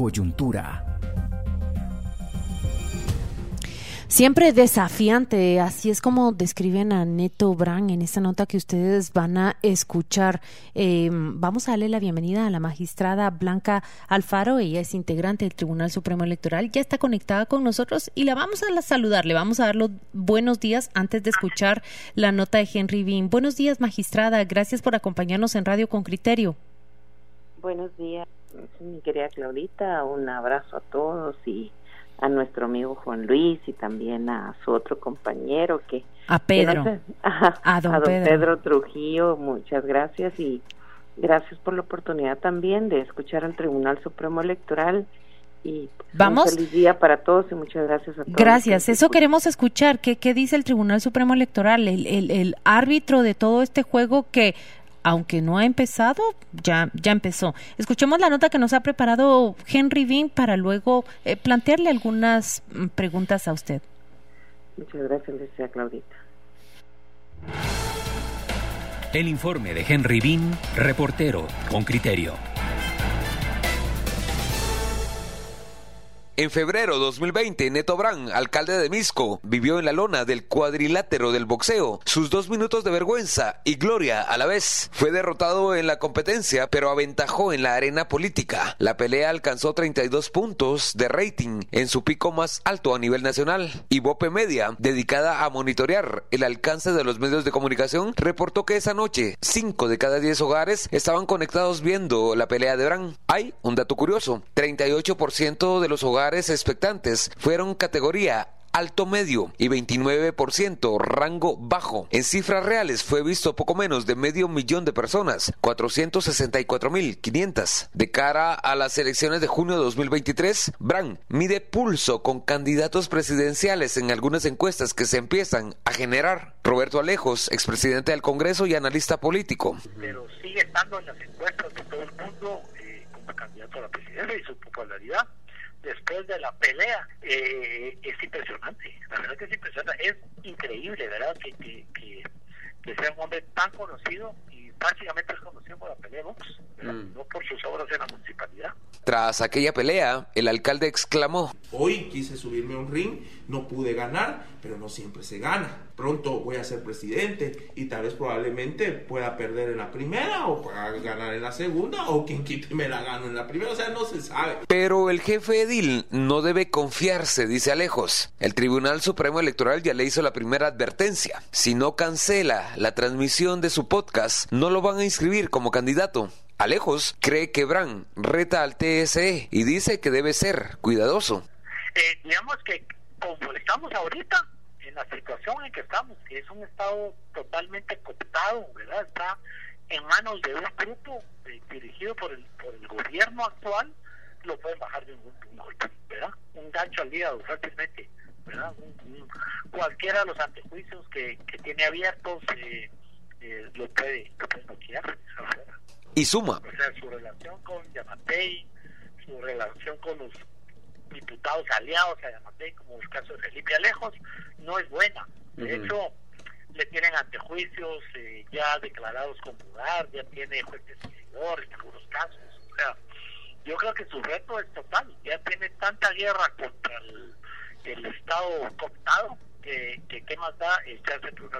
coyuntura. Siempre desafiante, así es como describen a Neto Brand en esta nota que ustedes van a escuchar. Em, vamos a darle la bienvenida a la magistrada Blanca Alfaro, ella es integrante del Tribunal Supremo Electoral, ya está conectada con nosotros y la vamos a saludar, le vamos a dar los buenos días antes de escuchar la nota de Henry Bean. Buenos días, magistrada, gracias por acompañarnos en Radio con Criterio. Buenos días, mi querida Claudita, un abrazo a todos y a nuestro amigo Juan Luis y también a su otro compañero que a Pedro a, don, Pedro. Trujillo muchas gracias y gracias por la oportunidad también de escuchar al Tribunal Supremo Electoral y Vamos. un feliz día para todos y muchas gracias a todos. Gracias, eso queremos escuchar. ¿Qué, ¿Qué dice el Tribunal Supremo Electoral, el, el, el árbitro de todo este juego que aunque no ha empezado, ya, ya empezó. Escuchemos la nota que nos ha preparado Henry Bean para luego eh, plantearle algunas mm, preguntas a usted. Muchas gracias, decía Claudita. El informe de Henry Bean, reportero con criterio. En febrero 2020, Neto Brand, alcalde de Misco, vivió en la lona del cuadrilátero del boxeo sus dos minutos de vergüenza y gloria a la vez. Fue derrotado en la competencia, pero aventajó en la arena política. La pelea alcanzó 32 puntos de rating en su pico más alto a nivel nacional. Y Bope Media, dedicada a monitorear el alcance de los medios de comunicación, reportó que esa noche 5 de cada 10 hogares estaban conectados viendo la pelea de Brand. Hay un dato curioso, 38% de los hogares expectantes fueron categoría alto medio y 29% rango bajo. En cifras reales fue visto poco menos de medio millón de personas, 464.500. De cara a las elecciones de junio de 2023, Brand mide pulso con candidatos presidenciales en algunas encuestas que se empiezan a generar. Roberto Alejos, expresidente del Congreso y analista político. Pero sigue estando en las encuestas de todo el mundo eh, como candidato a la presidencia y su popularidad después de la pelea eh, es impresionante. La verdad que es impresionante. Es increíble, ¿verdad? Que, que, que, sea un hombre tan conocido y prácticamente es conocido por la pelea de mm. no por sus obras en la municipalidad. Tras aquella pelea, el alcalde exclamó: Hoy quise subirme a un ring, no pude ganar, pero no siempre se gana pronto voy a ser presidente y tal vez probablemente pueda perder en la primera o pueda ganar en la segunda o quien quite me la gano en la primera, o sea, no se sabe. Pero el jefe Edil no debe confiarse, dice Alejos. El Tribunal Supremo Electoral ya le hizo la primera advertencia. Si no cancela la transmisión de su podcast, no lo van a inscribir como candidato. Alejos cree que Bran reta al TSE y dice que debe ser cuidadoso. Eh, digamos que como estamos ahorita, en la situación en que estamos, que es un Estado totalmente cooptado, ¿verdad? Está en manos de un grupo eh, dirigido por el, por el gobierno actual, lo pueden bajar de un, golpe, ¿verdad? Un gancho al hígado fácilmente, ¿verdad? cualquiera de los antejuicios que, que tiene abiertos eh, eh, lo, puede, lo puede bloquear. Y suma. O sea, su relación con Yamatei, su relación con los diputados aliados a Yamatei, como el caso de Felipe Alejos, no es buena. De hecho, le tienen antejuicios eh, ya declarados con lugar, ya tiene jueces seguidores en algunos casos. O sea, yo creo que su reto es total. Ya tiene tanta guerra contra el, el Estado cooptado que, más da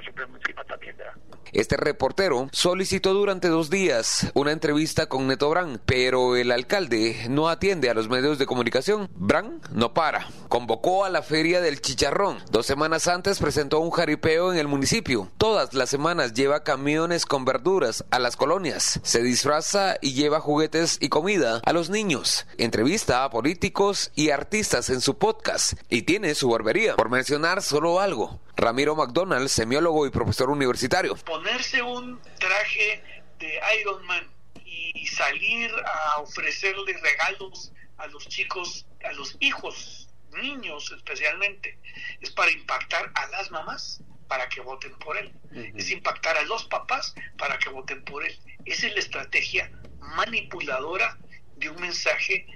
Supremo encima también, ¿verdad? Este reportero solicitó durante dos días una entrevista con Neto Brand, pero el alcalde no atiende a los medios de comunicación. Brand no para. Convocó a la Feria del Chicharrón. Dos semanas antes presentó un jaripeo en el municipio. Todas las semanas lleva camiones con verduras a las colonias. Se disfraza y lleva juguetes y comida a los niños. Entrevista a políticos y artistas en su podcast y tiene su barbería. Por mencionar solo algo. Ramiro McDonald, semiólogo y profesor universitario. Ponerse un traje de Iron Man y salir a ofrecerle regalos a los chicos, a los hijos, niños especialmente, es para impactar a las mamás para que voten por él. Es impactar a los papás para que voten por él. Esa es la estrategia manipuladora de un mensaje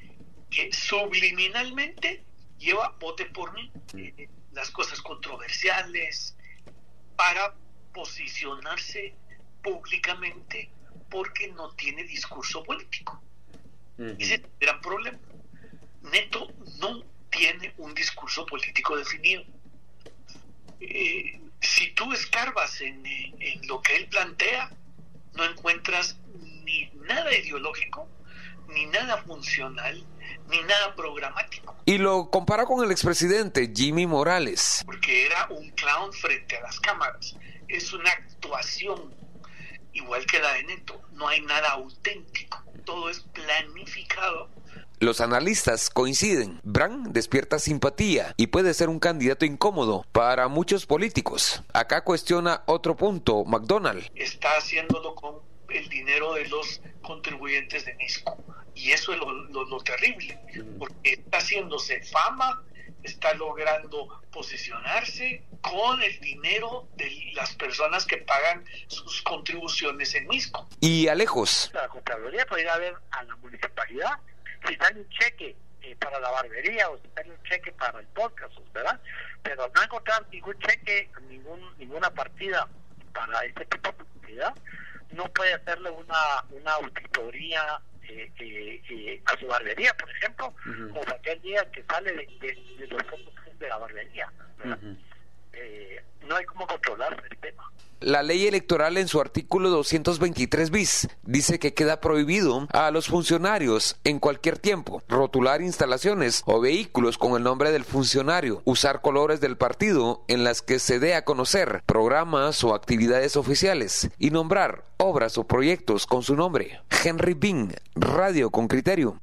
que subliminalmente lleva vote por mí las cosas controversiales, para posicionarse públicamente porque no tiene discurso político. Ese es el gran problema. Neto no tiene un discurso político definido. Eh, si tú escarbas en, lo que él plantea, no encuentras ni nada ideológico, ni nada funcional, ni nada programático. Y lo compara con el expresidente Jimmy Morales. Porque era un clown frente a las cámaras. Es una actuación igual que la de Neto. No hay nada auténtico. Todo es planificado los analistas coinciden. Brand despierta simpatía y puede ser un candidato incómodo para muchos políticos. Acá cuestiona otro punto, McDonald. Está haciéndolo con el dinero de los contribuyentes de Misco. Y eso es lo, terrible, porque está haciéndose fama, está logrando posicionarse con el dinero de las personas que pagan sus contribuciones en Misco. Y a lejos. La Contraloría puede ir a ver a la municipalidad si sale un cheque eh, para la barbería o si sale un cheque para el podcast, ¿verdad? Pero no encontrar ningún cheque, ningún, ninguna partida para este tipo de publicidad, no puede hacerle una, una auditoría eh, eh, a su barbería, por ejemplo, como aquel día que sale de, los fondos de la barbería. No hay cómo controlar el tema. La ley electoral en su artículo 223 bis dice que queda prohibido a los funcionarios en cualquier tiempo rotular instalaciones o vehículos con el nombre del funcionario, usar colores del partido en las que se dé a conocer programas o actividades oficiales y nombrar obras o proyectos con su nombre. Henry Bing, Radio con Criterio.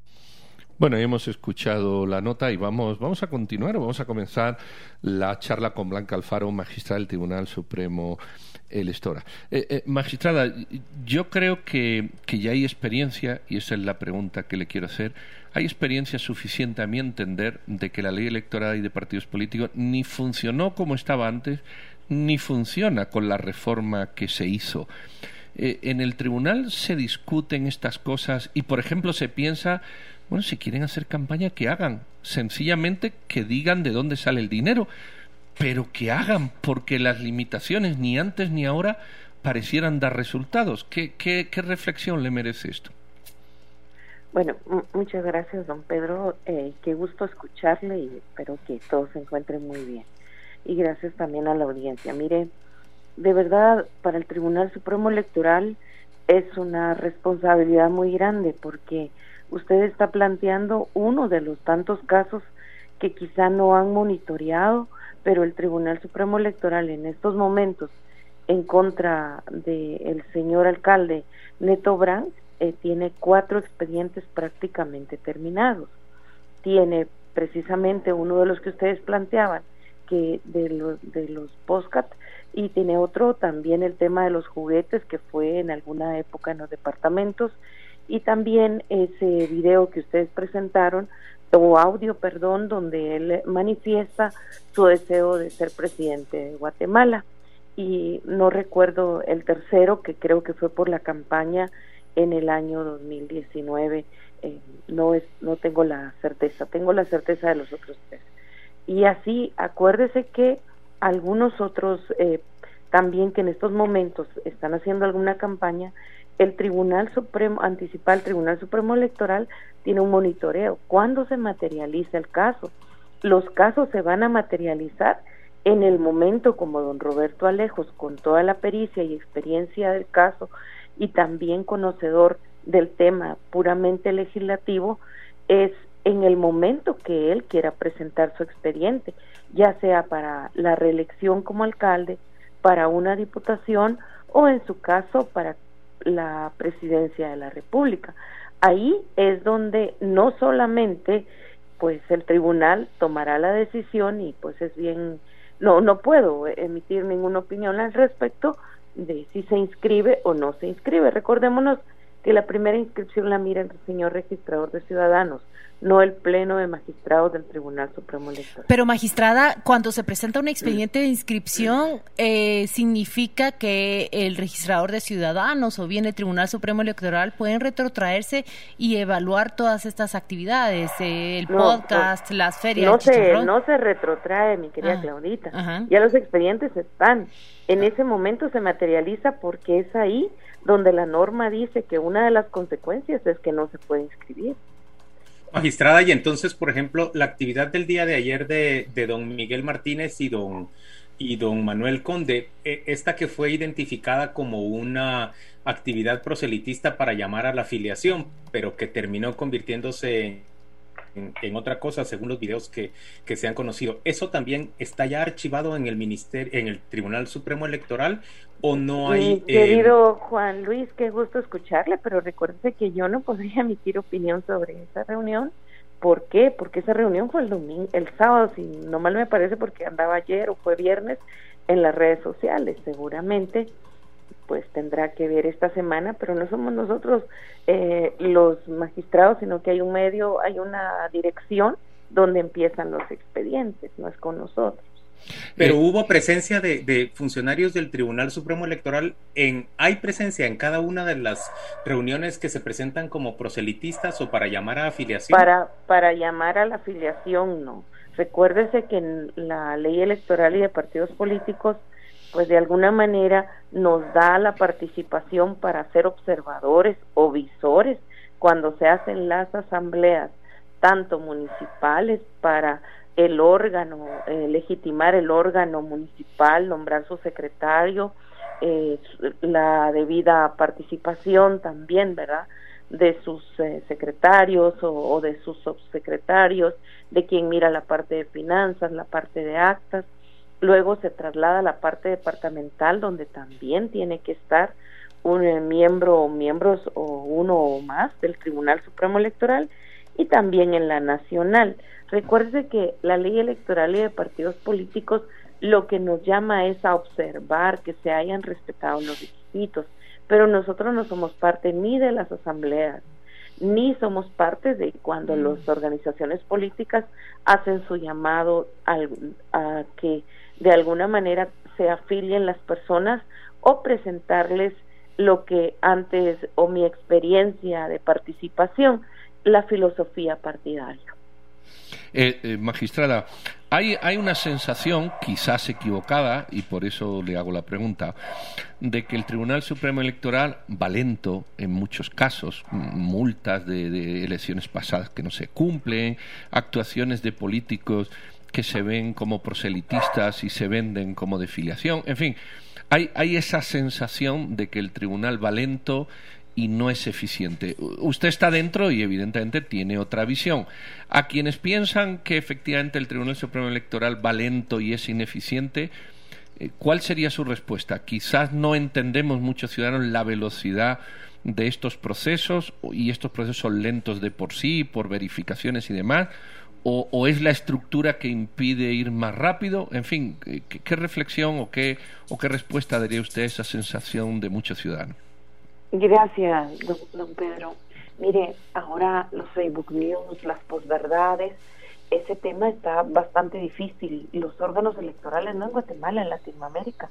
Bueno, hemos escuchado la nota y vamos, vamos a continuar, vamos a comenzar la charla con Blanca Alfaro, magistrada del Tribunal Supremo el Estora. Eh, eh, magistrada, yo creo que, que, ya hay experiencia, y esa es la pregunta que le quiero hacer, hay experiencia suficiente a mi entender de que la ley electoral y de partidos políticos ni funcionó como estaba antes, ni funciona con la reforma que se hizo. Eh, en el tribunal se discuten estas cosas y, por ejemplo, se piensa, bueno, si quieren hacer campaña, que hagan, sencillamente que digan de dónde sale el dinero pero que hagan, porque las limitaciones ni antes ni ahora parecieran dar resultados. ¿Qué, qué, qué reflexión le merece esto? Bueno, muchas gracias, don Pedro. Eh, qué gusto escucharle y espero que todos se encuentren muy bien. Y gracias también a la audiencia. Mire, de verdad, para el Tribunal Supremo Electoral es una responsabilidad muy grande porque usted está planteando uno de los tantos casos que quizá no han monitoreado pero el Tribunal Supremo Electoral en estos momentos en contra del señor alcalde Neto Brand eh, tiene cuatro expedientes prácticamente terminados. Tiene precisamente uno de los que ustedes planteaban, que de los de los postcat y tiene otro también el tema de los juguetes que fue en alguna época en los departamentos y también ese video que ustedes presentaron o audio, perdón, donde él manifiesta su deseo de ser presidente de Guatemala. Y no recuerdo el tercero, que creo que fue por la campaña en el año 2019. Eh, no, es, no tengo la certeza, tengo la certeza de los otros tres. Y así, acuérdese que algunos otros eh, también que en estos momentos están haciendo alguna campaña, el Tribunal Supremo, anticipa el Tribunal Supremo Electoral tiene un monitoreo. ¿Cuándo se materializa el caso? Los casos se van a materializar en el momento como don Roberto Alejos, con toda la pericia y experiencia del caso y también conocedor del tema puramente legislativo, es en el momento que él quiera presentar su expediente, ya sea para la reelección como alcalde, para una diputación o en su caso para la presidencia de la República. Ahí es donde no solamente pues el tribunal tomará la decisión y pues es bien no no puedo emitir ninguna opinión al respecto de si se inscribe o no se inscribe. Recordémonos que la primera inscripción la mira el señor registrador de ciudadanos, no el pleno de magistrados del Tribunal Supremo Electoral. Pero magistrada, cuando se presenta un expediente de inscripción, eh, significa que el registrador de ciudadanos o bien el Tribunal Supremo Electoral pueden retrotraerse y evaluar todas estas actividades, eh, el podcast, las ferias. No se, no se retrotrae, mi querida ah, Claudita. Ya los expedientes están. En ese momento se materializa porque es ahí donde la norma dice que una de las consecuencias es que no se puede inscribir. Magistrada, y entonces, por ejemplo, la actividad del día de ayer de, de don Miguel Martínez y don, y don Manuel Conde, eh, esta que fue identificada como una actividad proselitista para llamar a la afiliación, pero que terminó convirtiéndose en, otra cosa según los videos que, que, se han conocido. ¿Eso también está ya archivado en el ministerio, en el Tribunal Supremo Electoral o no hay? Eh, querido Juan Luis, qué gusto escucharle, pero recuerde que yo no podría emitir opinión sobre esa reunión. ¿Por qué? Porque esa reunión fue el domingo, el sábado, si no mal me parece, porque andaba ayer o fue viernes en las redes sociales. Seguramente pues tendrá que ver esta semana, pero no somos nosotros eh, los magistrados, sino que hay un medio, hay una dirección donde empiezan los expedientes, no es con nosotros. Pero hubo presencia de, funcionarios del Tribunal Supremo Electoral en, hay presencia en cada una de las reuniones que se presentan como proselitistas o para llamar a afiliación. Para, para llamar a la afiliación, no. Recuérdese que en la ley electoral y de partidos políticos pues de alguna manera nos da la participación para ser observadores o visores cuando se hacen las asambleas, tanto municipales para el órgano, eh, legitimar el órgano municipal, nombrar su secretario, eh, la debida participación también, ¿verdad? de sus eh, secretarios o, o, de sus subsecretarios, de quien mira la parte de finanzas, la parte de actas, Luego se traslada a la parte departamental donde también tiene que estar un eh, miembro o miembros o uno o más del Tribunal Supremo Electoral y también en la nacional. Recuerde que la ley electoral y de partidos políticos lo que nos llama es a observar que se hayan respetado los requisitos, pero nosotros no somos parte ni de las asambleas, ni somos parte de cuando mm. las organizaciones políticas hacen su llamado a que de alguna manera se afilien las personas o presentarles lo que antes o mi experiencia de participación, la filosofía partidaria. Eh, eh, magistrada, hay, hay una sensación, quizás equivocada, y por eso le hago la pregunta, de que el Tribunal Supremo Electoral va lento en muchos casos, multas de elecciones pasadas que no se cumplen, actuaciones de políticos que se ven como proselitistas y se venden como de filiación. En fin, hay, hay esa sensación de que el tribunal va lento y no es eficiente. Usted está dentro y evidentemente tiene otra visión. A quienes piensan que efectivamente el Tribunal Supremo Electoral va lento y es ineficiente, eh, ¿cuál sería su respuesta? Quizás no entendemos muchos ciudadanos la velocidad de estos procesos y estos procesos son lentos de por sí, por verificaciones y demás, o, es la estructura que impide ir más rápido? En fin, ¿qué, reflexión o qué, o qué respuesta daría usted a esa sensación de muchos ciudadanos? Gracias, don, Pedro. Mire, ahora los Facebook News, las posverdades, ese tema está bastante difícil. Los órganos electorales, no en Guatemala, en Latinoamérica,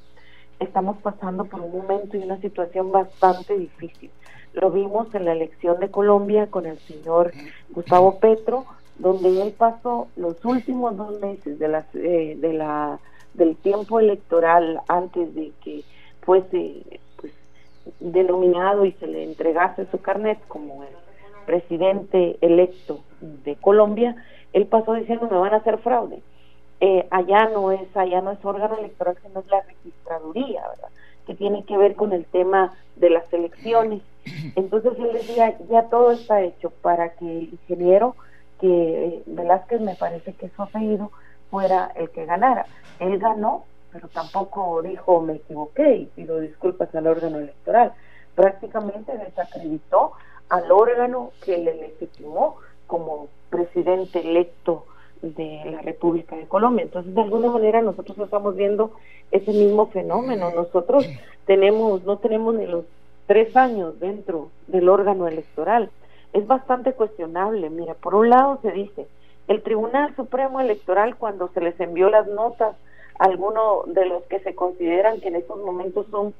estamos pasando por un momento y una situación bastante difícil. Lo vimos en la elección de Colombia con el señor Gustavo Petro, donde él pasó los últimos dos meses de, eh, de la, del tiempo electoral antes de que fuese pues, denominado y se le entregase su carnet como el presidente electo de Colombia, él pasó diciendo me van a hacer fraude. Eh, allá no es allá no es órgano electoral sino es la registraduría verdad que tiene que ver con el tema de las elecciones entonces él decía ya todo está hecho para que el ingeniero que Velázquez me parece que su apellido fuera el que ganara. Él ganó, pero tampoco dijo me equivoqué y pido disculpas al órgano electoral. Prácticamente desacreditó al órgano que le legitimó como presidente electo de la República de Colombia. Entonces, de alguna manera nosotros estamos viendo ese mismo fenómeno. Nosotros tenemos, no tenemos ni los tres años dentro del órgano electoral es bastante cuestionable. Mira, por un lado se dice, el Tribunal Supremo Electoral cuando se les envió las notas a algunos de los que se consideran que en estos momentos son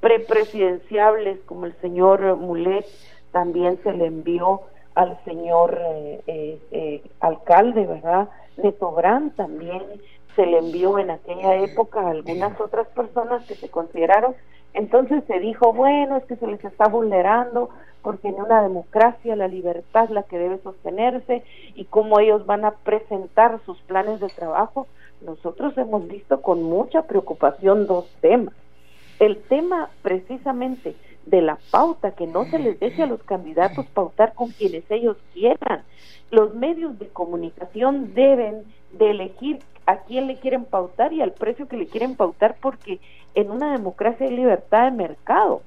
prepresidenciables, como el señor Mulet, también se le envió al señor eh, eh, eh, alcalde, ¿verdad? de Sobrán también se le envió en aquella época a algunas otras personas que se consideraron. Entonces se dijo, bueno, es que se les está vulnerando porque en una democracia la libertad es la que debe sostenerse y cómo ellos van a presentar sus planes de trabajo. Nosotros hemos visto con mucha preocupación dos temas. El tema precisamente de la pauta, que no se les deje a los candidatos pautar con quienes ellos quieran. Los medios de comunicación deben de elegir a quién le quieren pautar y al precio que le quieren pautar porque en una democracia hay libertad de mercado.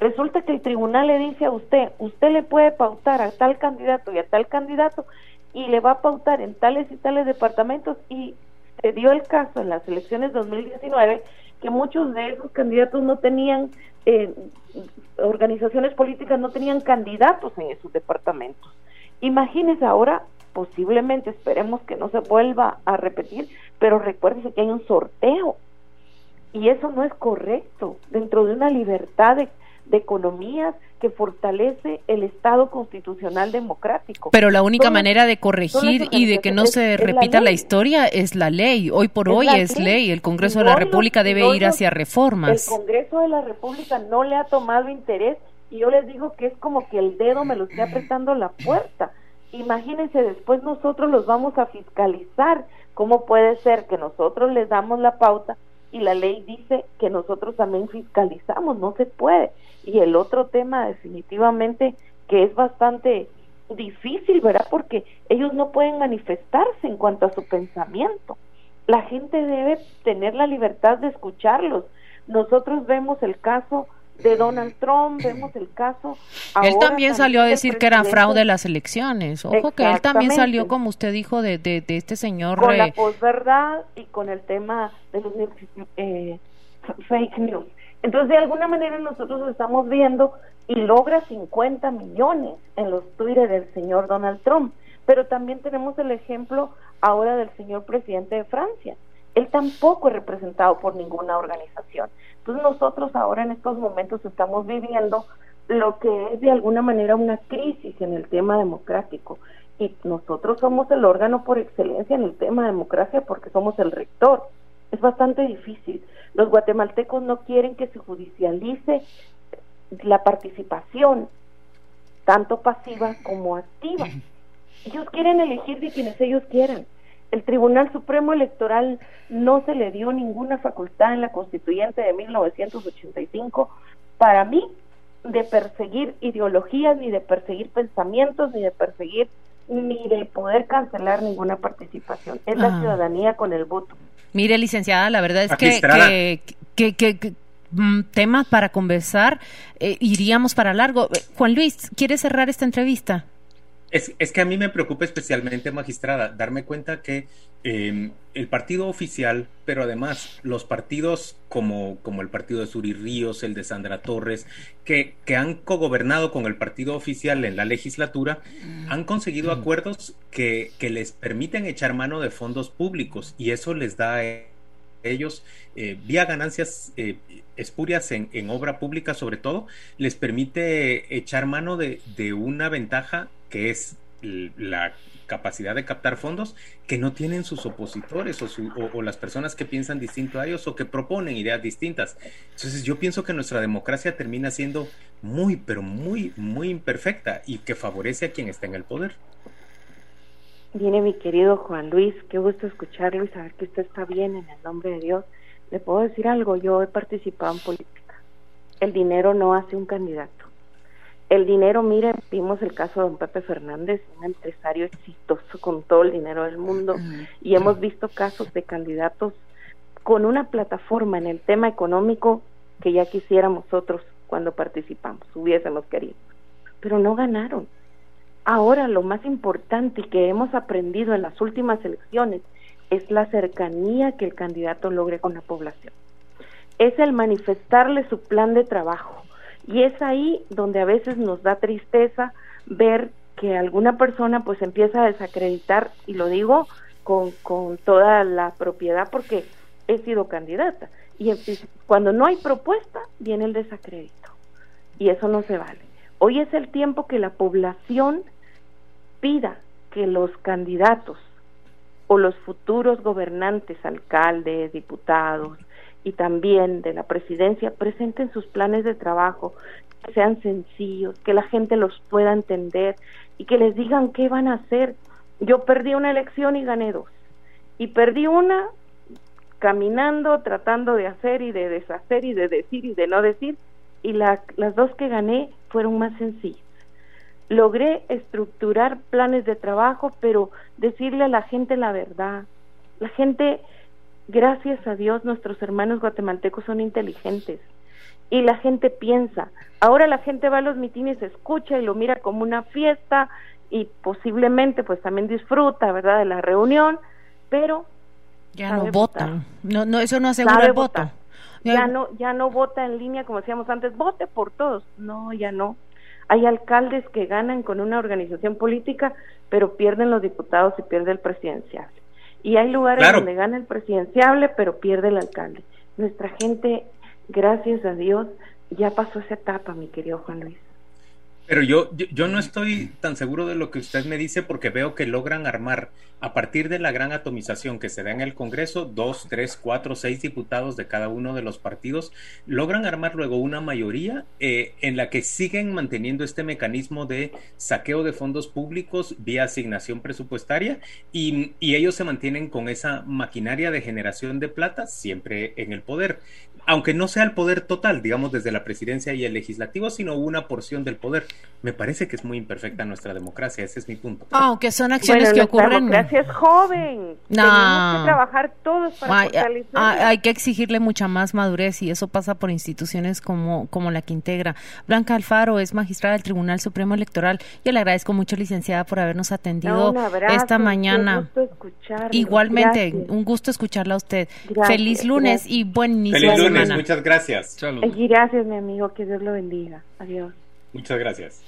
Resulta que el tribunal le dice a usted, usted le puede pautar a tal candidato y a tal candidato y le va a pautar en tales y tales departamentos y se dio el caso en las elecciones 2019 que muchos de esos candidatos no tenían, eh, organizaciones políticas no tenían candidatos en esos departamentos. Imagínese ahora posiblemente esperemos que no se vuelva a repetir, pero recuérdese que hay un sorteo y eso no es correcto dentro de una libertad de, de economías que fortalece el Estado constitucional democrático. Pero la única manera de corregir y de que no se repita la, historia es la ley. Hoy por hoy es ley. El Congreso de la República debe ir hacia reformas. El Congreso de la República no le ha tomado interés y yo les digo que es como que el dedo me lo esté apretando la puerta imagínense, después nosotros los vamos a fiscalizar. ¿Cómo puede ser que nosotros les damos la pauta y la ley dice que nosotros también fiscalizamos? No se puede. Y el otro tema definitivamente que es bastante difícil, ¿verdad? Porque ellos no pueden manifestarse en cuanto a su pensamiento. La gente debe tener la libertad de escucharlos. Nosotros vemos el caso de Donald Trump, vemos el caso. él también salió a decir que era fraude las elecciones. Ojo que él también salió, como usted dijo, de, de, este señor. Con la posverdad y con el tema de los eh, fake news. Entonces, de alguna manera nosotros lo estamos viendo y logra 50 millones en los Twitter del señor Donald Trump. Pero también tenemos el ejemplo ahora del señor presidente de Francia. Él tampoco es representado por ninguna organización. Entonces nosotros ahora en estos momentos estamos viviendo lo que es de alguna manera una crisis en el tema democrático y nosotros somos el órgano por excelencia en el tema de democracia porque somos el rector. Es bastante difícil. Los guatemaltecos no quieren que se judicialice la participación, tanto pasiva como activa. Ellos quieren elegir de quienes ellos quieran el Tribunal Supremo Electoral no se le dio ninguna facultad en la constituyente de 1985 para mí de perseguir ideologías, ni de perseguir pensamientos, ni de perseguir, ni de poder cancelar ninguna participación. Es la ah. ciudadanía con el voto. Mire, licenciada, la verdad es que, que, que, mm, tema para conversar, eh, iríamos para largo. Juan Luis, ¿quiere cerrar esta entrevista? Es, es, que a mí me preocupa especialmente, magistrada, darme cuenta que em, el partido oficial, pero además los partidos como, como el partido de Suri Ríos, el de Sandra Torres, que, que han cogobernado con el partido oficial en la legislatura, han conseguido acuerdos que, que les permiten echar mano de fondos públicos y eso les da a ellos, eh, vía ganancias eh, espurias en, en, obra pública sobre todo, les permite echar mano de, de una ventaja que es la capacidad de captar fondos que no tienen sus opositores o, las personas que piensan distinto a ellos o que proponen ideas distintas. Entonces yo pienso que nuestra democracia termina siendo muy, pero muy, muy imperfecta y que favorece a quien está en el poder. Viene mi querido Juan Luis, qué gusto escucharlo y saber que usted está bien en el nombre de Dios. Le puedo decir algo, yo he participado en política. El dinero no hace un candidato el dinero, mire, vimos el caso de don Pepe Fernández, un empresario exitoso con todo el dinero del mundo, y hemos visto casos de candidatos con una plataforma en el tema económico que ya quisiéramos nosotros cuando participamos, hubiésemos querido, pero no ganaron. Ahora lo más importante que hemos aprendido en las últimas elecciones es la cercanía que el candidato logre con la población. Es el manifestarle su plan de trabajo, y es ahí donde a veces nos da tristeza ver que alguna persona pues empieza a desacreditar, y lo digo con, con toda la propiedad porque he sido candidata. Y cuando no hay propuesta, viene el desacredito. Y eso no se vale. Hoy es el tiempo que la población pida que los candidatos o los futuros gobernantes, alcaldes, diputados y también de la presidencia presenten sus planes de trabajo, que sean sencillos, que la gente los pueda entender y que les digan qué van a hacer. Yo perdí una elección y gané dos. Y perdí una caminando, tratando de hacer y de deshacer y de decir y de no decir, y las dos que gané fueron más sencillas. Logré estructurar planes de trabajo, pero decirle a la gente la verdad. La gente, gracias a Dios, nuestros hermanos guatemaltecos son inteligentes y la gente piensa. Ahora la gente va a los mitines, escucha y lo mira como una fiesta y posiblemente pues también disfruta, ¿verdad?, de la reunión, pero ya no votan. No, no, eso no asegura el voto. Ya no, ya no vota en línea como decíamos antes, vote por todos. No, ya no. Hay alcaldes que ganan con una organización política, pero pierden los diputados y pierde el presidenciable. Y hay lugares donde gana el presidenciable, pero pierde el alcalde. Nuestra gente, gracias a Dios, ya pasó esa etapa, mi querido Juan Luis. Pero yo, yo, no estoy tan seguro de lo que usted me dice porque veo que logran armar, a partir de la gran atomización que se da en el Congreso, dos, tres, cuatro, seis diputados de cada uno de los partidos, logran armar luego una mayoría eh, en la que siguen manteniendo este mecanismo de saqueo de fondos públicos vía asignación presupuestaria y, y ellos se mantienen con esa maquinaria de generación de plata siempre en el poder aunque no sea el poder total, digamos, desde la presidencia y el legislativo, sino una porción del poder. Me parece que es muy imperfecta nuestra democracia, ese es mi punto. Aunque son acciones que ocurren. La democracia es joven. No. Tenemos que trabajar todos para hay, hay, que exigirle mucha más madurez y eso pasa por instituciones como, como la que integra. Blanca Alfaro es magistrada del Tribunal Supremo Electoral. y le agradezco mucho, licenciada, por habernos atendido esta mañana. Un gusto Igualmente, un gusto escucharla a usted. Feliz lunes y buen inicio semana. Muchas gracias. Y gracias, mi amigo. Que Dios lo bendiga. Adiós. Muchas gracias.